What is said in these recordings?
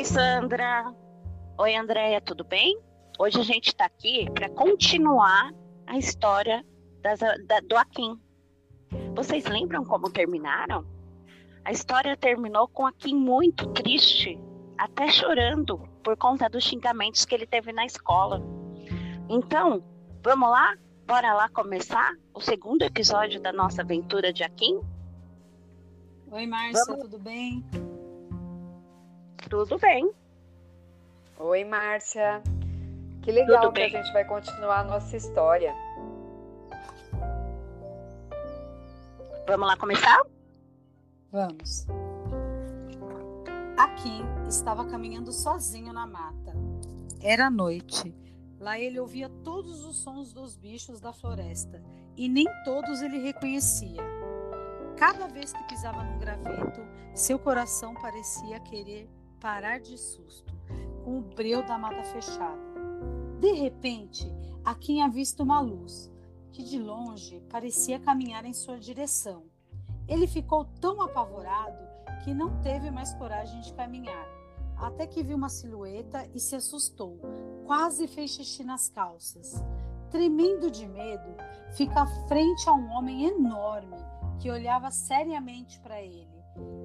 Oi, Sandra. Oi, Andréia, tudo bem? Hoje a gente está aqui para continuar a história das, da, do Akin. Vocês lembram como terminaram? A história terminou com Akin muito triste, até chorando por conta dos xingamentos que ele teve na escola. Então, vamos lá? Bora lá começar o segundo episódio da nossa aventura de Akin? Oi, Márcia, tudo bem? Tudo bem. Oi, Márcia. Que legal que a gente vai continuar a nossa história. Vamos lá começar? Vamos. Akin estava caminhando sozinho na mata. Era noite. Lá ele ouvia todos os sons dos bichos da floresta e nem todos ele reconhecia. Cada vez que pisava num graveto, seu coração parecia querer parar de susto com o breu da mata fechada. De repente, Akin avista uma luz, que de longe parecia caminhar em sua direção. Ele ficou tão apavorado que não teve mais coragem de caminhar, até que viu uma silhueta e se assustou, quase fez xixi nas calças. Tremendo de medo, fica frente a um homem enorme que olhava seriamente para ele.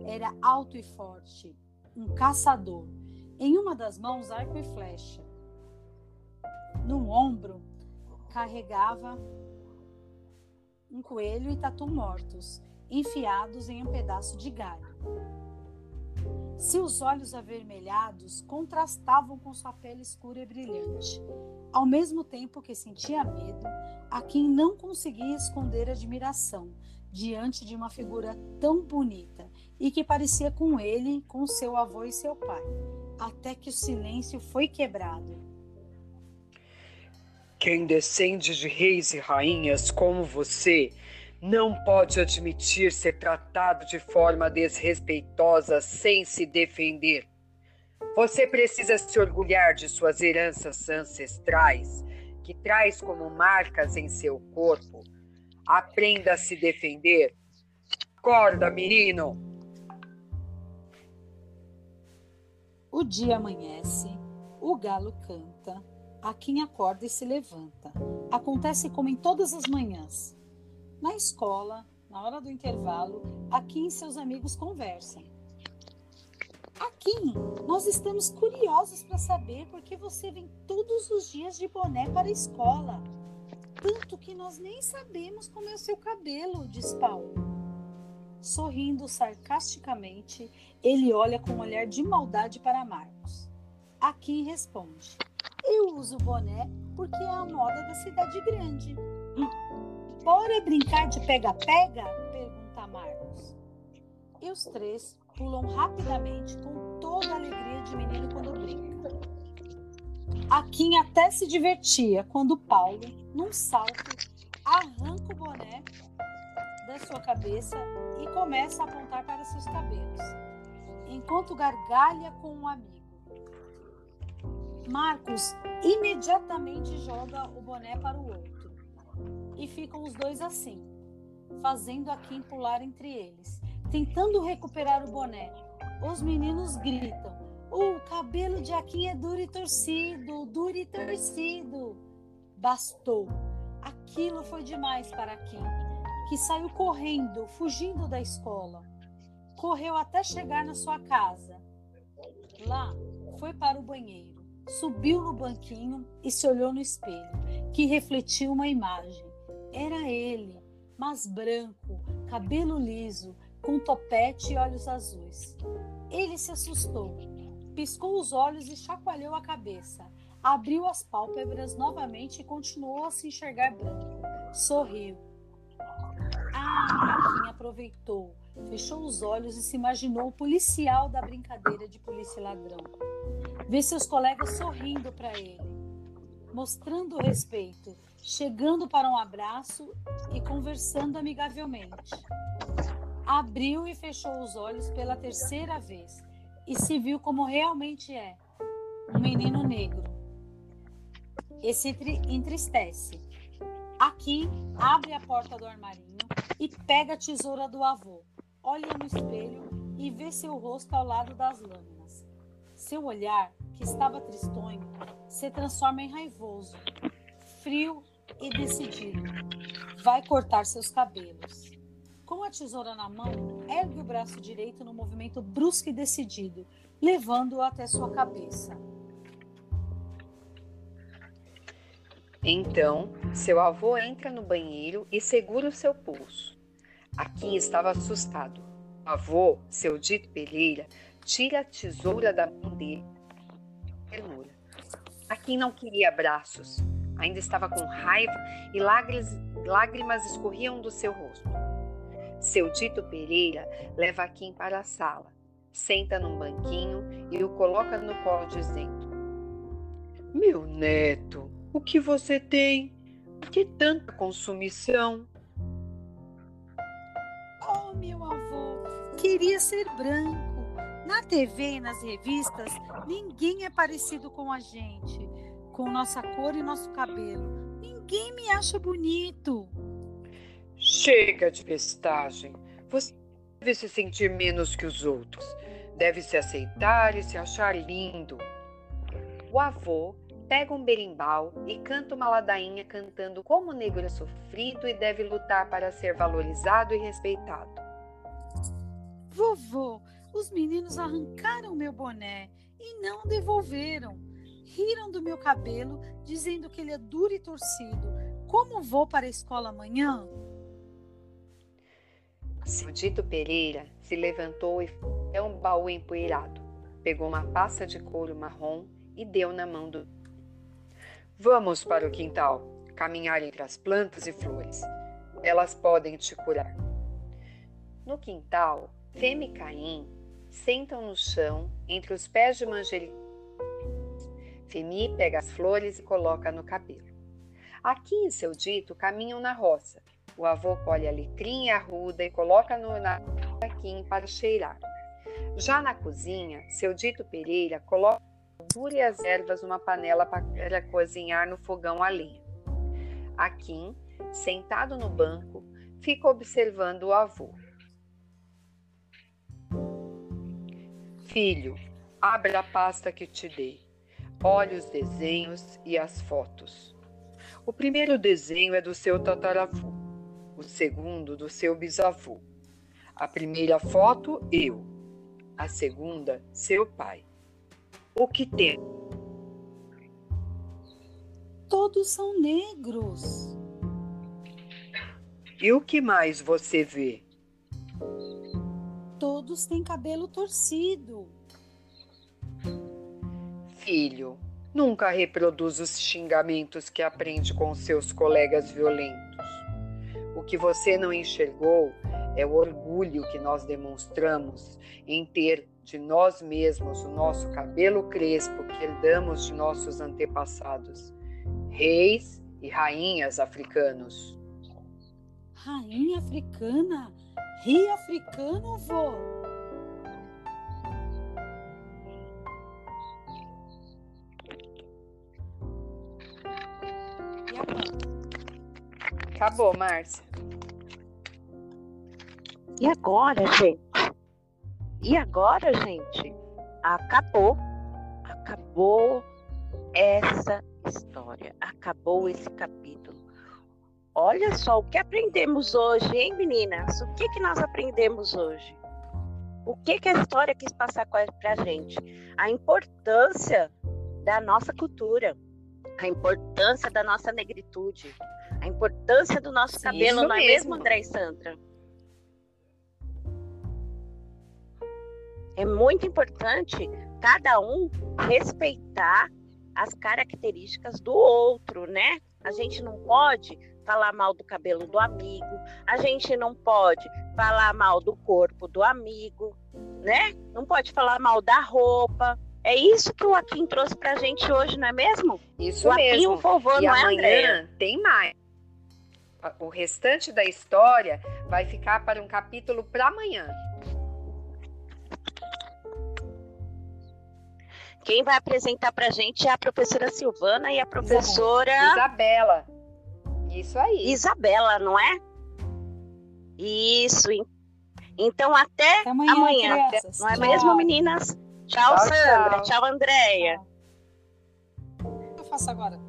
Era alto e forte, um caçador em uma das mãos, arco e flecha. No ombro, carregava um coelho e tatu mortos, enfiados em um pedaço de galho. Seus olhos avermelhados contrastavam com sua pele escura e brilhante. Ao mesmo tempo que sentia medo, a quem não conseguia esconder admiração diante de uma figura tão bonita e que parecia com ele, com seu avô e seu pai até que o silêncio foi quebrado. Quem descende de reis e rainhas como você não pode admitir ser tratado de forma desrespeitosa sem se defender. Você precisa se orgulhar de suas heranças ancestrais, que traz como marcas em seu corpo. Aprenda a se defender. Acorda, menino! O dia amanhece, o galo canta, a quem acorda e se levanta. Acontece como em todas as manhãs. Na escola, na hora do intervalo, Akin e seus amigos conversam. Akin, nós estamos curiosos para saber por que você vem todos os dias de boné para a escola. Tanto que nós nem sabemos como é o seu cabelo, diz Paulo. Sorrindo sarcasticamente, ele olha com um olhar de maldade para Marcos. Aqui responde: Eu uso boné porque é a moda da cidade grande. Bora brincar de pega-pega? pergunta Marcos. E os três pulam rapidamente com toda a alegria de menino quando brinca. Akin até se divertia quando Paulo, num salto, arranca o boné da sua cabeça e começa a apontar para seus cabelos, enquanto gargalha com um amigo. Marcos imediatamente joga o boné para o outro e ficam os dois assim, fazendo a Kim pular entre eles, tentando recuperar o boné. Os meninos gritam: O cabelo de Akin é duro e torcido, duro e torcido. Bastou. Aquilo foi demais para Akin que saiu correndo, fugindo da escola. Correu até chegar na sua casa. Lá, foi para o banheiro, subiu no banquinho e se olhou no espelho, que refletiu uma imagem. Era ele, mas branco, cabelo liso, com topete e olhos azuis. Ele se assustou, piscou os olhos e chacoalhou a cabeça. Abriu as pálpebras novamente e continuou a se enxergar branco. Sorriu Raquinha aproveitou, fechou os olhos e se imaginou o policial da brincadeira de polícia ladrão. Vê seus colegas sorrindo para ele, mostrando respeito, chegando para um abraço e conversando amigavelmente. Abriu e fechou os olhos pela terceira vez e se viu como realmente é: um menino negro. Esse entristece. Aqui, abre a porta do armarinho e pega a tesoura do avô. Olha no espelho e vê seu rosto ao lado das lâminas. Seu olhar, que estava tristonho, se transforma em raivoso, frio e decidido. Vai cortar seus cabelos. Com a tesoura na mão, ergue o braço direito no movimento brusco e decidido, levando-o até sua cabeça. Então, seu avô entra no banheiro e segura o seu pulso. Aqui estava assustado. O avô, seu dito Pereira, tira a tesoura da mão dele. Ternura. Aqui não queria abraços. Ainda estava com raiva e lágrimas escorriam do seu rosto. Seu Tito Pereira leva Kim para a sala, senta num banquinho e o coloca no colo, dizendo: Meu neto, o que você tem? Por que tanta consumição? Oh, meu avô, queria ser branco. Na TV e nas revistas, ninguém é parecido com a gente, com nossa cor e nosso cabelo. Ninguém me acha bonito. Chega de bestagem. Você deve se sentir menos que os outros. Deve se aceitar e se achar lindo. O avô pega um berimbau e canta uma ladainha cantando como o negro é sofrido e deve lutar para ser valorizado e respeitado. Vovô, os meninos arrancaram meu boné e não devolveram. Riram do meu cabelo, dizendo que ele é duro e torcido. Como vou para a escola amanhã? Seu Dito Pereira se levantou e foi um baú empoeirado. Pegou uma pasta de couro marrom e deu na mão do. Vamos para o quintal, caminhar entre as plantas e flores. Elas podem te curar. No quintal, Fêmea e Caim sentam no chão entre os pés de manjericão. Femi pega as flores e coloca no cabelo. Aqui em seu dito caminham na roça, o avô colhe alecrim e arruda e coloca no naquim para cheirar. Já na cozinha, seu dito Pereira coloca e as ervas numa panela para cozinhar no fogão a lenha. Aquim, sentado no banco, fica observando o avô. Filho, abra a pasta que te dei. Olhe os desenhos e as fotos. O primeiro desenho é do seu tataravô segundo do seu bisavô. A primeira foto, eu. A segunda, seu pai. O que tem? Todos são negros. E o que mais você vê? Todos têm cabelo torcido. Filho, nunca reproduz os xingamentos que aprende com seus colegas violentos que você não enxergou é o orgulho que nós demonstramos em ter de nós mesmos o nosso cabelo crespo que herdamos de nossos antepassados, reis e rainhas africanos. Rainha africana? Rei africano, vô? Acabou, Márcia. E agora, gente? E agora, gente? Acabou. Acabou essa história. Acabou esse capítulo. Olha só o que aprendemos hoje, hein, meninas? O que, que nós aprendemos hoje? O que, que a história quis passar para a gente? A importância da nossa cultura, a importância da nossa negritude, a importância do nosso cabelo, Isso não é mesmo, André e Sandra? é muito importante cada um respeitar as características do outro, né? A gente não pode falar mal do cabelo do amigo, a gente não pode falar mal do corpo do amigo, né? Não pode falar mal da roupa. É isso que o Akin trouxe pra gente hoje, não é mesmo? Isso o mesmo. O vovô, e não é, amanhã tem mais. O restante da história vai ficar para um capítulo para amanhã. Quem vai apresentar para a gente é a professora Silvana e a professora Isabela. Isso aí. Isabela, não é? Isso. Então até, até amanhã. amanhã não é Tchau. mesmo, meninas? Tchau, Tchau, Sandra. tchau. Tchau, Andréia. O que eu faço agora?